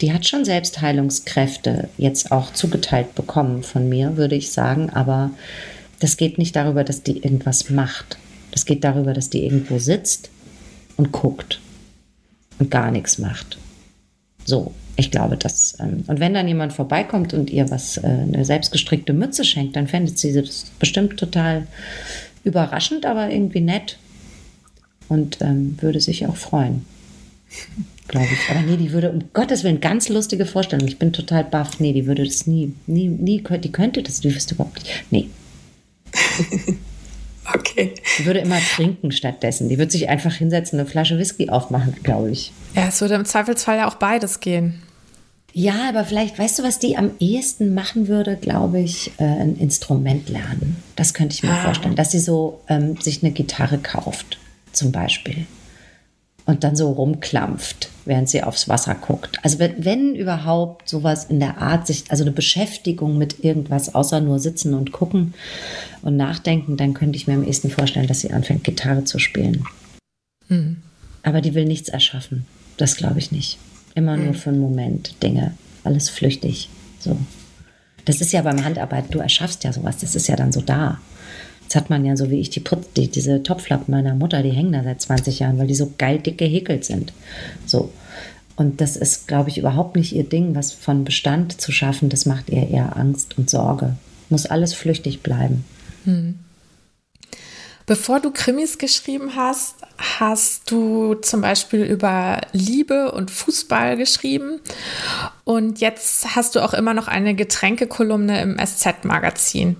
die hat schon Selbstheilungskräfte jetzt auch zugeteilt bekommen von mir, würde ich sagen. Aber das geht nicht darüber, dass die irgendwas macht. Das geht darüber, dass die irgendwo sitzt und guckt und gar nichts macht. So, ich glaube, das. Ähm, und wenn dann jemand vorbeikommt und ihr was, äh, eine selbstgestrickte Mütze schenkt, dann fändet sie das bestimmt total überraschend, aber irgendwie nett und ähm, würde sich auch freuen glaube ich. Aber nee, die würde, um Gottes Willen, ganz lustige Vorstellung. Ich bin total baff. Nee, die würde das nie, nie, nie, die könnte das, die wüsste überhaupt nicht. Nee. okay. Die würde immer trinken stattdessen. Die würde sich einfach hinsetzen, eine Flasche Whisky aufmachen, glaube ich. Ja, es würde im Zweifelsfall ja auch beides gehen. Ja, aber vielleicht, weißt du, was die am ehesten machen würde, glaube ich, äh, ein Instrument lernen. Das könnte ich mir ah. vorstellen, dass sie so ähm, sich eine Gitarre kauft, zum Beispiel und dann so rumklampft, während sie aufs Wasser guckt. Also wenn, wenn, überhaupt sowas in der Art, sich, also eine Beschäftigung mit irgendwas, außer nur sitzen und gucken und nachdenken, dann könnte ich mir am ehesten vorstellen, dass sie anfängt, Gitarre zu spielen. Mhm. Aber die will nichts erschaffen. Das glaube ich nicht. Immer nur für einen Moment Dinge. Alles flüchtig. So. Das ist ja beim Handarbeit, du erschaffst ja sowas, das ist ja dann so da. Jetzt hat man ja so wie ich die, Putz, die diese Topflappen meiner Mutter, die hängen da seit 20 Jahren, weil die so geil dick gehäkelt sind. So. Und das ist, glaube ich, überhaupt nicht ihr Ding, was von Bestand zu schaffen. Das macht ihr eher Angst und Sorge. Muss alles flüchtig bleiben. Hm. Bevor du Krimis geschrieben hast, hast du zum Beispiel über Liebe und Fußball geschrieben. Und jetzt hast du auch immer noch eine Getränkekolumne im SZ-Magazin.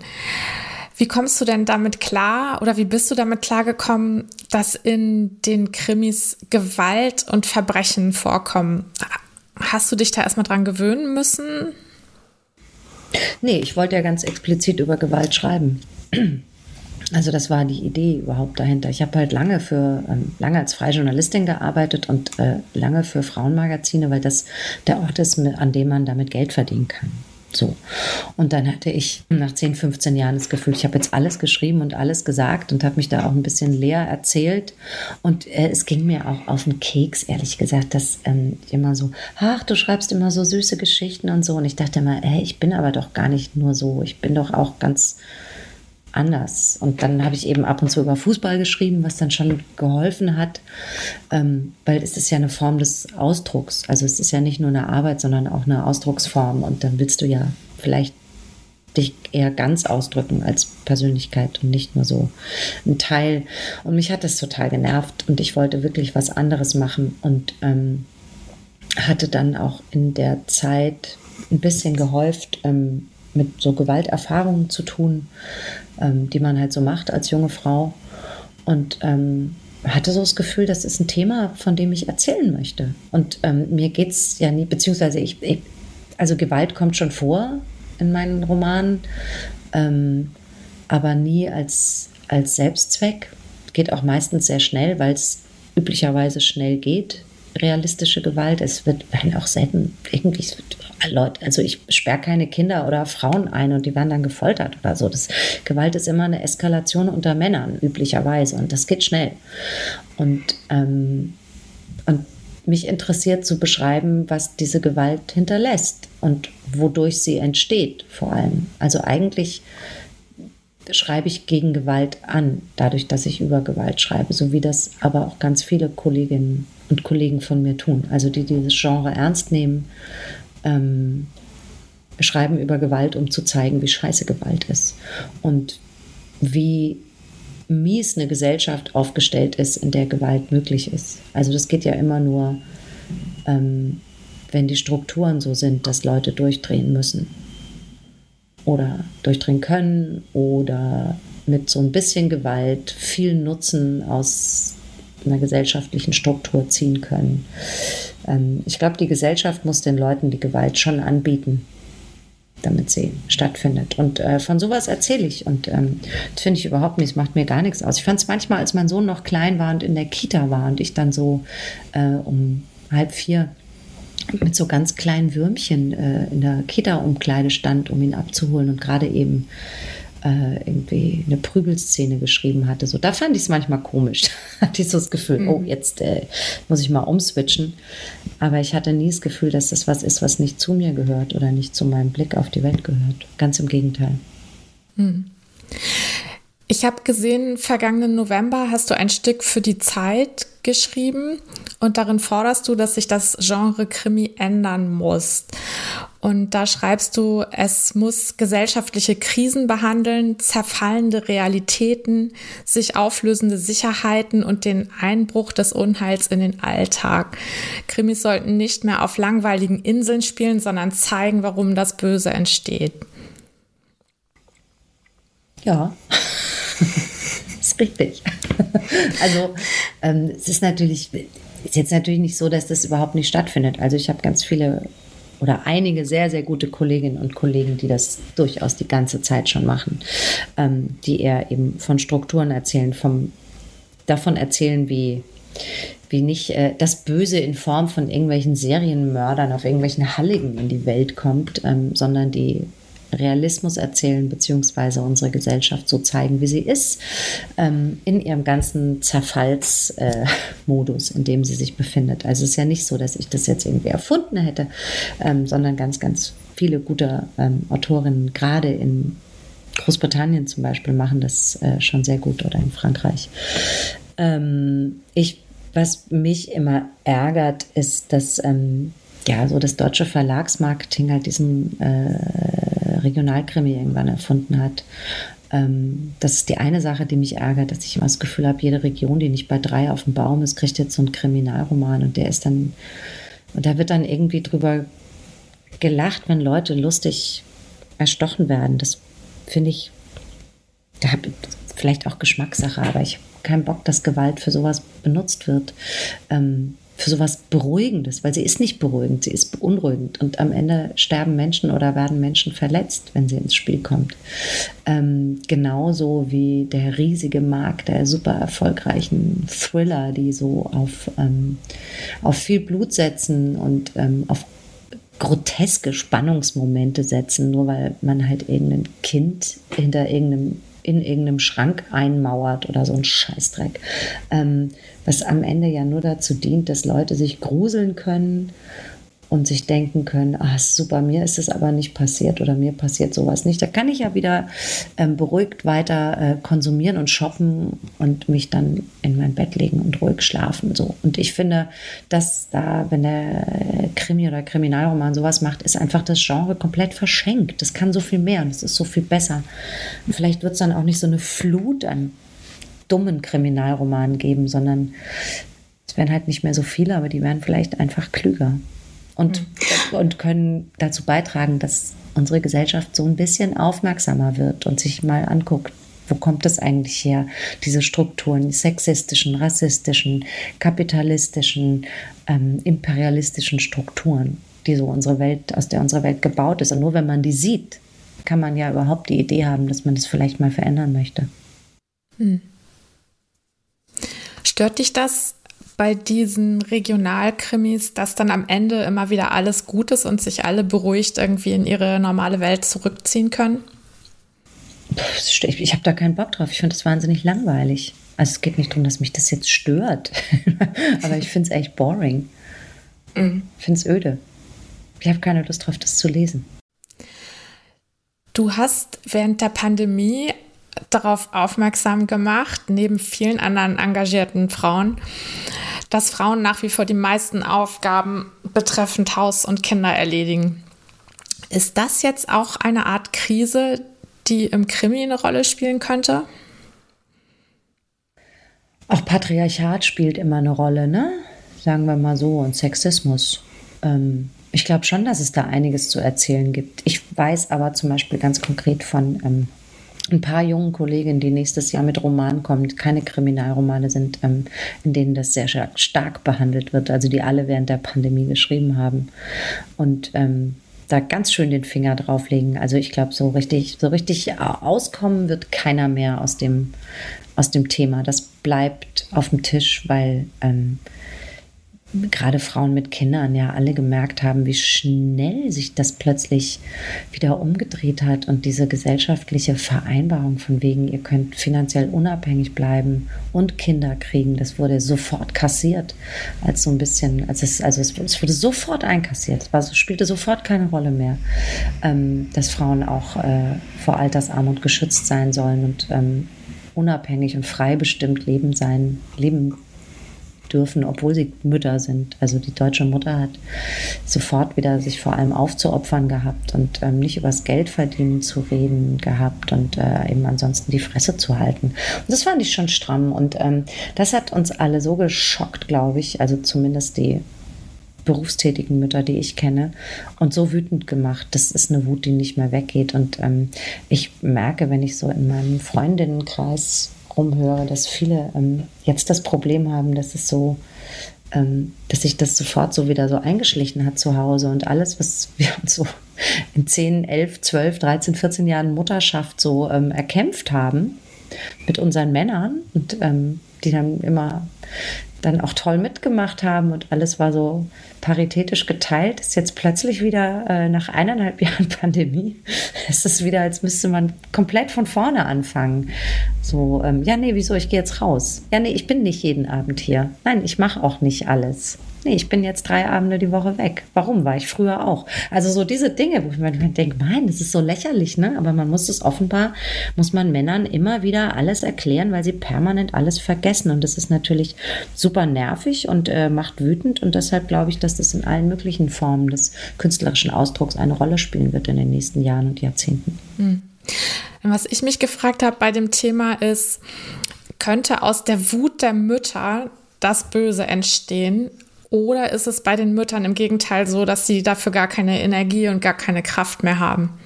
Wie kommst du denn damit klar oder wie bist du damit klargekommen, dass in den Krimis Gewalt und Verbrechen vorkommen? Hast du dich da erstmal dran gewöhnen müssen? Nee, ich wollte ja ganz explizit über Gewalt schreiben. Also das war die Idee überhaupt dahinter. Ich habe halt lange für ähm, lange als freie Journalistin gearbeitet und äh, lange für Frauenmagazine, weil das der Ort ist, an dem man damit Geld verdienen kann. So. Und dann hatte ich nach 10, 15 Jahren das Gefühl, ich habe jetzt alles geschrieben und alles gesagt und habe mich da auch ein bisschen leer erzählt. Und äh, es ging mir auch auf den Keks, ehrlich gesagt, dass ähm, immer so, ach, du schreibst immer so süße Geschichten und so. Und ich dachte immer, hey, ich bin aber doch gar nicht nur so. Ich bin doch auch ganz anders. Und dann habe ich eben ab und zu über Fußball geschrieben, was dann schon geholfen hat, ähm, weil es ist ja eine Form des Ausdrucks. Also es ist ja nicht nur eine Arbeit, sondern auch eine Ausdrucksform. Und dann willst du ja vielleicht dich eher ganz ausdrücken als Persönlichkeit und nicht nur so ein Teil. Und mich hat das total genervt und ich wollte wirklich was anderes machen und ähm, hatte dann auch in der Zeit ein bisschen gehäuft, ähm, mit so Gewalterfahrungen zu tun, ähm, die man halt so macht als junge Frau. Und ähm, hatte so das Gefühl, das ist ein Thema, von dem ich erzählen möchte. Und ähm, mir geht es ja nie, beziehungsweise ich, ich, also Gewalt kommt schon vor in meinen Romanen. Ähm, aber nie als, als Selbstzweck. Geht auch meistens sehr schnell, weil es üblicherweise schnell geht. Realistische Gewalt. Es wird werden auch selten irgendwie, es wird, Leute, also ich sperre keine Kinder oder Frauen ein und die werden dann gefoltert oder so. Das, Gewalt ist immer eine Eskalation unter Männern, üblicherweise. Und das geht schnell. Und, ähm, und mich interessiert zu beschreiben, was diese Gewalt hinterlässt und wodurch sie entsteht, vor allem. Also eigentlich schreibe ich gegen Gewalt an, dadurch, dass ich über Gewalt schreibe, so wie das aber auch ganz viele Kolleginnen und Kollegen von mir tun. Also die dieses Genre ernst nehmen, ähm, schreiben über Gewalt, um zu zeigen, wie scheiße Gewalt ist und wie mies eine Gesellschaft aufgestellt ist, in der Gewalt möglich ist. Also das geht ja immer nur, ähm, wenn die Strukturen so sind, dass Leute durchdrehen müssen oder durchdrehen können oder mit so ein bisschen Gewalt viel Nutzen aus einer gesellschaftlichen Struktur ziehen können. Ähm, ich glaube, die Gesellschaft muss den Leuten die Gewalt schon anbieten damit sie stattfindet. Und äh, von sowas erzähle ich. Und ähm, das finde ich überhaupt nicht, es macht mir gar nichts aus. Ich fand es manchmal, als mein Sohn noch klein war und in der Kita war und ich dann so äh, um halb vier mit so ganz kleinen Würmchen äh, in der Kita-Umkleide stand, um ihn abzuholen und gerade eben äh, irgendwie eine Prügelszene geschrieben hatte. So, da fand ich es manchmal komisch. hatte ich so das Gefühl, mhm. oh, jetzt äh, muss ich mal umswitchen. Aber ich hatte nie das Gefühl, dass das was ist, was nicht zu mir gehört oder nicht zu meinem Blick auf die Welt gehört. Ganz im Gegenteil. Mhm. Ich habe gesehen, vergangenen November hast du ein Stück für die Zeit geschrieben und darin forderst du, dass sich das Genre Krimi ändern muss. Und da schreibst du, es muss gesellschaftliche Krisen behandeln, zerfallende Realitäten, sich auflösende Sicherheiten und den Einbruch des Unheils in den Alltag. Krimis sollten nicht mehr auf langweiligen Inseln spielen, sondern zeigen, warum das Böse entsteht. Ja. ist richtig. also ähm, es ist natürlich, ist jetzt natürlich nicht so, dass das überhaupt nicht stattfindet. Also ich habe ganz viele oder einige sehr, sehr gute Kolleginnen und Kollegen, die das durchaus die ganze Zeit schon machen, ähm, die eher eben von Strukturen erzählen, vom, davon erzählen, wie, wie nicht äh, das Böse in Form von irgendwelchen Serienmördern auf irgendwelchen Halligen in die Welt kommt, ähm, sondern die Realismus erzählen, beziehungsweise unsere Gesellschaft so zeigen, wie sie ist, ähm, in ihrem ganzen Zerfallsmodus, äh, in dem sie sich befindet. Also es ist ja nicht so, dass ich das jetzt irgendwie erfunden hätte, ähm, sondern ganz, ganz viele gute ähm, Autorinnen, gerade in Großbritannien zum Beispiel, machen das äh, schon sehr gut oder in Frankreich. Ähm, ich, was mich immer ärgert, ist, dass ähm, ja, so das deutsche Verlagsmarketing halt diesen äh, Regionalkrimi irgendwann erfunden hat. Ähm, das ist die eine Sache, die mich ärgert, dass ich immer das Gefühl habe, jede Region, die nicht bei drei auf dem Baum ist, kriegt jetzt so einen Kriminalroman und der ist dann, und da wird dann irgendwie drüber gelacht, wenn Leute lustig erstochen werden. Das finde ich, da habe vielleicht auch Geschmackssache, aber ich habe keinen Bock, dass Gewalt für sowas benutzt wird. Ähm, für sowas Beruhigendes, weil sie ist nicht beruhigend, sie ist beunruhigend und am Ende sterben Menschen oder werden Menschen verletzt, wenn sie ins Spiel kommt. Ähm, genauso wie der riesige Markt der super erfolgreichen Thriller, die so auf, ähm, auf viel Blut setzen und ähm, auf groteske Spannungsmomente setzen, nur weil man halt irgendein Kind hinter irgendeinem in irgendeinem Schrank einmauert oder so ein Scheißdreck. Ähm, was am Ende ja nur dazu dient, dass Leute sich gruseln können und sich denken können, ah super, mir ist es aber nicht passiert oder mir passiert sowas nicht. Da kann ich ja wieder ähm, beruhigt weiter äh, konsumieren und shoppen und mich dann in mein Bett legen und ruhig schlafen. So. Und ich finde, dass da, wenn der Krimi oder Kriminalroman sowas macht, ist einfach das Genre komplett verschenkt. Das kann so viel mehr und es ist so viel besser. Und vielleicht wird es dann auch nicht so eine Flut an dummen Kriminalromanen geben, sondern es werden halt nicht mehr so viele, aber die werden vielleicht einfach klüger und, mhm. und können dazu beitragen, dass unsere Gesellschaft so ein bisschen aufmerksamer wird und sich mal anguckt, wo kommt das eigentlich her, diese Strukturen, die sexistischen, rassistischen, kapitalistischen, ähm, imperialistischen Strukturen, die so unsere Welt, aus der unsere Welt gebaut ist. Und nur wenn man die sieht, kann man ja überhaupt die Idee haben, dass man das vielleicht mal verändern möchte. Hm. Stört dich das bei diesen Regionalkrimis, dass dann am Ende immer wieder alles gut ist und sich alle beruhigt irgendwie in ihre normale Welt zurückziehen können? Ich habe da keinen Bock drauf. Ich finde das wahnsinnig langweilig. Also es geht nicht darum, dass mich das jetzt stört, aber ich finde es echt boring. Mhm. Ich finde es öde. Ich habe keine Lust drauf, das zu lesen. Du hast während der Pandemie darauf aufmerksam gemacht, neben vielen anderen engagierten Frauen, dass Frauen nach wie vor die meisten Aufgaben betreffend Haus und Kinder erledigen. Ist das jetzt auch eine Art Krise, die im Krimi eine Rolle spielen könnte? Auch Patriarchat spielt immer eine Rolle, ne? Sagen wir mal so, und Sexismus. Ähm, ich glaube schon, dass es da einiges zu erzählen gibt. Ich weiß aber zum Beispiel ganz konkret von ähm, ein paar jungen Kolleginnen, die nächstes Jahr mit Romanen kommen, keine Kriminalromane sind, ähm, in denen das sehr stark behandelt wird, also die alle während der Pandemie geschrieben haben. Und ähm, da ganz schön den Finger drauflegen. Also ich glaube, so richtig, so richtig auskommen wird keiner mehr aus dem, aus dem Thema. Das bleibt auf dem Tisch, weil ähm, gerade Frauen mit Kindern ja alle gemerkt haben, wie schnell sich das plötzlich wieder umgedreht hat und diese gesellschaftliche Vereinbarung von wegen, ihr könnt finanziell unabhängig bleiben und Kinder kriegen, das wurde sofort kassiert, als so ein bisschen, als es, also es, es wurde sofort einkassiert, es war, spielte sofort keine Rolle mehr, ähm, dass Frauen auch äh, vor Altersarmut geschützt sein sollen und ähm, unabhängig und frei bestimmt leben sein, leben dürfen, obwohl sie Mütter sind. Also die deutsche Mutter hat sofort wieder sich vor allem aufzuopfern gehabt und ähm, nicht übers Geld verdienen zu reden gehabt und äh, eben ansonsten die Fresse zu halten. Und das fand ich schon stramm und ähm, das hat uns alle so geschockt, glaube ich, also zumindest die berufstätigen Mütter, die ich kenne, und so wütend gemacht. Das ist eine Wut, die nicht mehr weggeht. Und ähm, ich merke, wenn ich so in meinem Freundinnenkreis rumhöre, dass viele ähm, jetzt das Problem haben, dass es so, ähm, dass sich das sofort so wieder so eingeschlichen hat zu Hause und alles, was wir uns so in 10, 11, 12, 13, 14 Jahren Mutterschaft so ähm, erkämpft haben mit unseren Männern und ähm, die dann immer dann auch toll mitgemacht haben und alles war so paritätisch geteilt, ist jetzt plötzlich wieder äh, nach eineinhalb Jahren Pandemie, ist es wieder, als müsste man komplett von vorne anfangen. So, ähm, ja, nee, wieso, ich gehe jetzt raus. Ja, nee, ich bin nicht jeden Abend hier. Nein, ich mache auch nicht alles nee, ich bin jetzt drei Abende die Woche weg. Warum war ich früher auch? Also so diese Dinge, wo ich mir denke, mein, das ist so lächerlich, ne? Aber man muss es offenbar, muss man Männern immer wieder alles erklären, weil sie permanent alles vergessen. Und das ist natürlich super nervig und äh, macht wütend. Und deshalb glaube ich, dass das in allen möglichen Formen des künstlerischen Ausdrucks eine Rolle spielen wird in den nächsten Jahren und Jahrzehnten. Hm. Was ich mich gefragt habe bei dem Thema ist, könnte aus der Wut der Mütter das Böse entstehen oder ist es bei den Müttern im Gegenteil so, dass sie dafür gar keine Energie und gar keine Kraft mehr haben?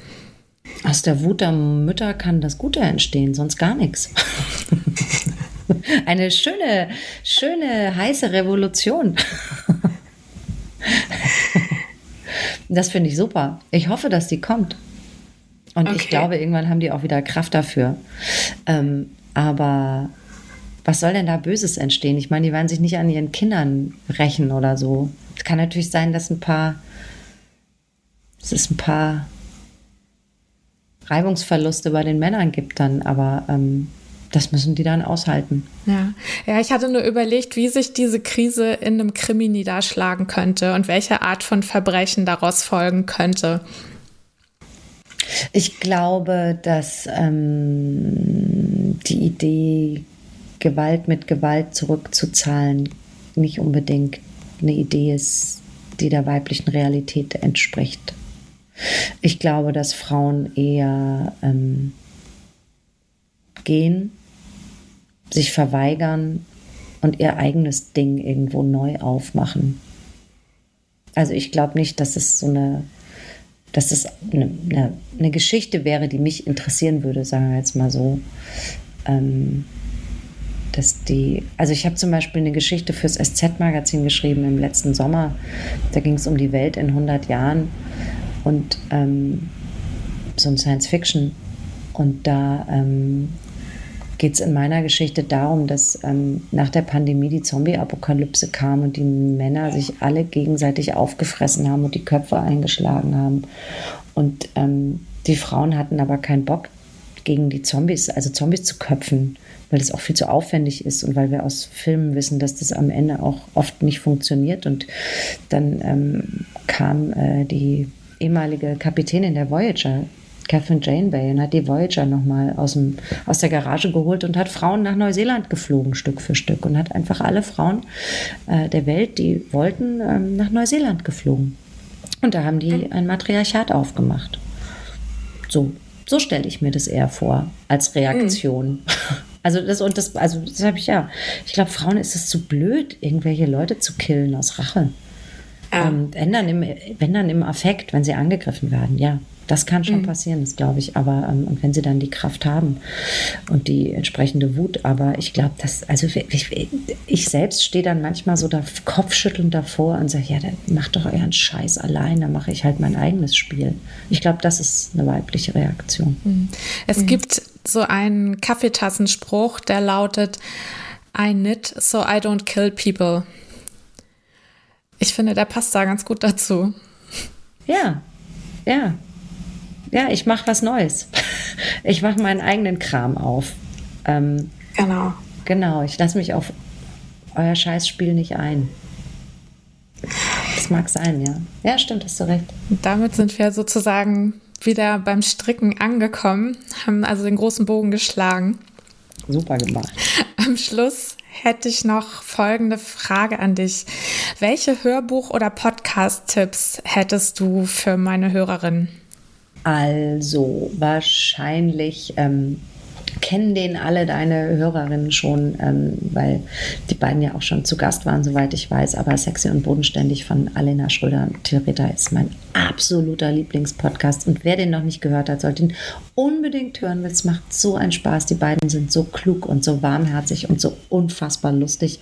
Aus der Wut der Mütter kann das Gute entstehen, sonst gar nichts. Eine schöne, schöne, heiße Revolution. Das finde ich super. Ich hoffe, dass die kommt. Und okay. ich glaube, irgendwann haben die auch wieder Kraft dafür. Ähm, aber was soll denn da Böses entstehen? Ich meine, die werden sich nicht an ihren Kindern rächen oder so. Es kann natürlich sein, dass ein paar, es ein paar Reibungsverluste bei den Männern gibt dann, aber ähm, das müssen die dann aushalten. Ja. ja, ich hatte nur überlegt, wie sich diese Krise in einem Krimi niederschlagen könnte und welche Art von Verbrechen daraus folgen könnte. Ich glaube, dass ähm, die Idee Gewalt mit Gewalt zurückzuzahlen nicht unbedingt eine Idee ist, die der weiblichen Realität entspricht. Ich glaube, dass Frauen eher ähm, gehen, sich verweigern und ihr eigenes Ding irgendwo neu aufmachen. Also ich glaube nicht, dass es so eine, dass es eine, eine, eine, Geschichte wäre, die mich interessieren würde, sagen wir jetzt mal so. Ähm, dass die, also ich habe zum Beispiel eine Geschichte fürs SZ-Magazin geschrieben im letzten Sommer. Da ging es um die Welt in 100 Jahren. Und ähm, so ein Science Fiction. Und da ähm, geht es in meiner Geschichte darum, dass ähm, nach der Pandemie die Zombie-Apokalypse kam und die Männer sich alle gegenseitig aufgefressen haben und die Köpfe eingeschlagen haben. Und ähm, die Frauen hatten aber keinen Bock, gegen die Zombies, also Zombies zu köpfen, weil das auch viel zu aufwendig ist und weil wir aus Filmen wissen, dass das am Ende auch oft nicht funktioniert. Und dann ähm, kam äh, die ehemalige Kapitänin der Voyager, Catherine Janeway, und hat die Voyager nochmal aus, aus der Garage geholt und hat Frauen nach Neuseeland geflogen, Stück für Stück, und hat einfach alle Frauen äh, der Welt, die wollten, ähm, nach Neuseeland geflogen. Und da haben die ein Matriarchat aufgemacht. So, so stelle ich mir das eher vor, als Reaktion. Mhm. Also das und das, also das habe ich ja. Ich glaube, Frauen ist es zu blöd, irgendwelche Leute zu killen aus Rache. Ja. Ähm, wenn, dann im, wenn dann im Affekt, wenn sie angegriffen werden, ja. Das kann schon mhm. passieren, das glaube ich. Aber ähm, und wenn sie dann die Kraft haben und die entsprechende Wut, aber ich glaube, dass, also ich, ich selbst stehe dann manchmal so da kopfschüttelnd davor und sage, ja, dann macht doch euren Scheiß allein, dann mache ich halt mein eigenes Spiel. Ich glaube, das ist eine weibliche Reaktion. Mhm. Es mhm. gibt so einen Kaffeetassenspruch, der lautet, I knit so I don't kill people. Ich finde, der passt da ganz gut dazu. Ja, ja, ja, ich mache was Neues. Ich mache meinen eigenen Kram auf. Ähm, genau. Genau, ich lasse mich auf euer Scheißspiel nicht ein. Das mag sein, ja. Ja, stimmt, hast du recht. Und damit sind wir sozusagen wieder beim Stricken angekommen, haben also den großen Bogen geschlagen. Super gemacht. Am Schluss hätte ich noch folgende Frage an dich. Welche Hörbuch- oder Podcast-Tipps hättest du für meine Hörerinnen? Also wahrscheinlich ähm, kennen den alle deine Hörerinnen schon, ähm, weil die beiden ja auch schon zu Gast waren, soweit ich weiß. Aber Sexy und Bodenständig von Alena Schröder und Theresa ist mein absoluter Lieblingspodcast. Und wer den noch nicht gehört hat, sollte ihn unbedingt hören, weil es macht so einen Spaß. Die beiden sind so klug und so warmherzig und so unfassbar lustig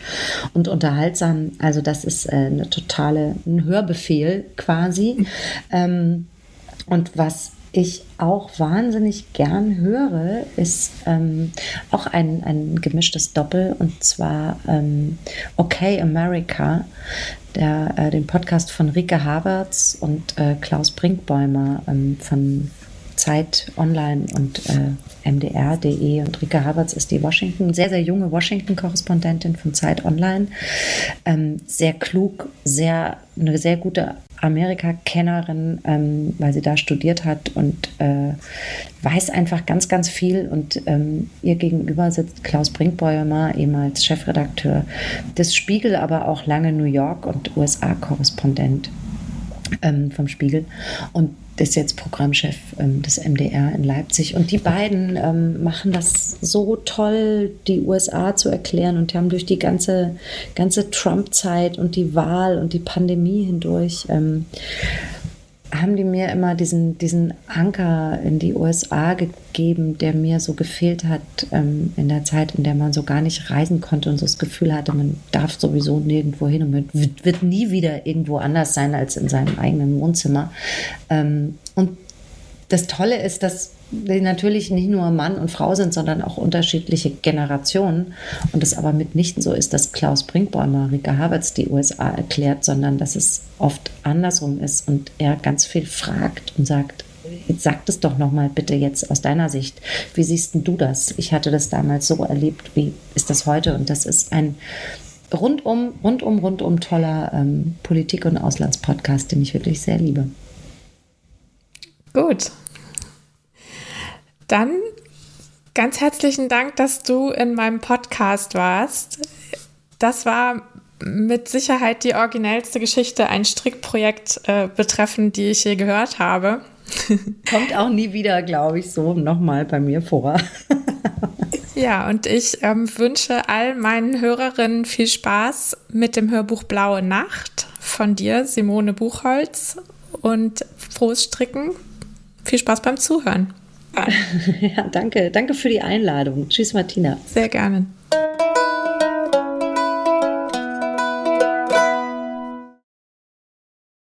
und unterhaltsam. Also das ist äh, eine totale, ein Hörbefehl quasi. Mhm. Ähm, und was ich auch wahnsinnig gern höre, ist ähm, auch ein, ein gemischtes Doppel und zwar ähm, Okay America, der, äh, den Podcast von Rike Havertz und äh, Klaus Brinkbäumer ähm, von Zeit Online und äh, MDR.de und Rike Havertz ist die Washington, sehr, sehr junge Washington-Korrespondentin von Zeit Online. Ähm, sehr klug, sehr, eine sehr gute Amerika-Kennerin, ähm, weil sie da studiert hat und äh, weiß einfach ganz, ganz viel. Und ähm, ihr gegenüber sitzt Klaus Brinkbäumer, ehemals Chefredakteur des Spiegel, aber auch lange New York und USA-Korrespondent ähm, vom Spiegel. Und ist jetzt Programmchef ähm, des MDR in Leipzig. Und die beiden ähm, machen das so toll, die USA zu erklären und haben durch die ganze, ganze Trump-Zeit und die Wahl und die Pandemie hindurch ähm, haben die mir immer diesen, diesen Anker in die USA gegeben, der mir so gefehlt hat ähm, in der Zeit, in der man so gar nicht reisen konnte und so das Gefühl hatte, man darf sowieso nirgendwo hin und man wird, nie wieder irgendwo anders sein als in seinem eigenen Wohnzimmer. Ähm, und das Tolle ist, dass die natürlich nicht nur Mann und Frau sind, sondern auch unterschiedliche Generationen. Und es aber mitnichten so ist, dass Klaus Brinkbäumer Rika Havertz die USA erklärt, sondern dass es oft andersrum ist und er ganz viel fragt und sagt, sag das doch noch mal bitte jetzt aus deiner Sicht. Wie siehst du das? Ich hatte das damals so erlebt. Wie ist das heute? Und das ist ein rundum, rundum, rundum toller ähm, Politik- und Auslandspodcast, den ich wirklich sehr liebe. Gut, dann ganz herzlichen Dank, dass du in meinem Podcast warst. Das war mit Sicherheit die originellste Geschichte, ein Strickprojekt äh, betreffend, die ich je gehört habe. Kommt auch nie wieder, glaube ich, so nochmal bei mir vor. ja, und ich ähm, wünsche all meinen Hörerinnen viel Spaß mit dem Hörbuch Blaue Nacht von dir, Simone Buchholz, und frohes Stricken. Viel Spaß beim Zuhören. ja, danke. Danke für die Einladung. Tschüss, Martina. Sehr gerne.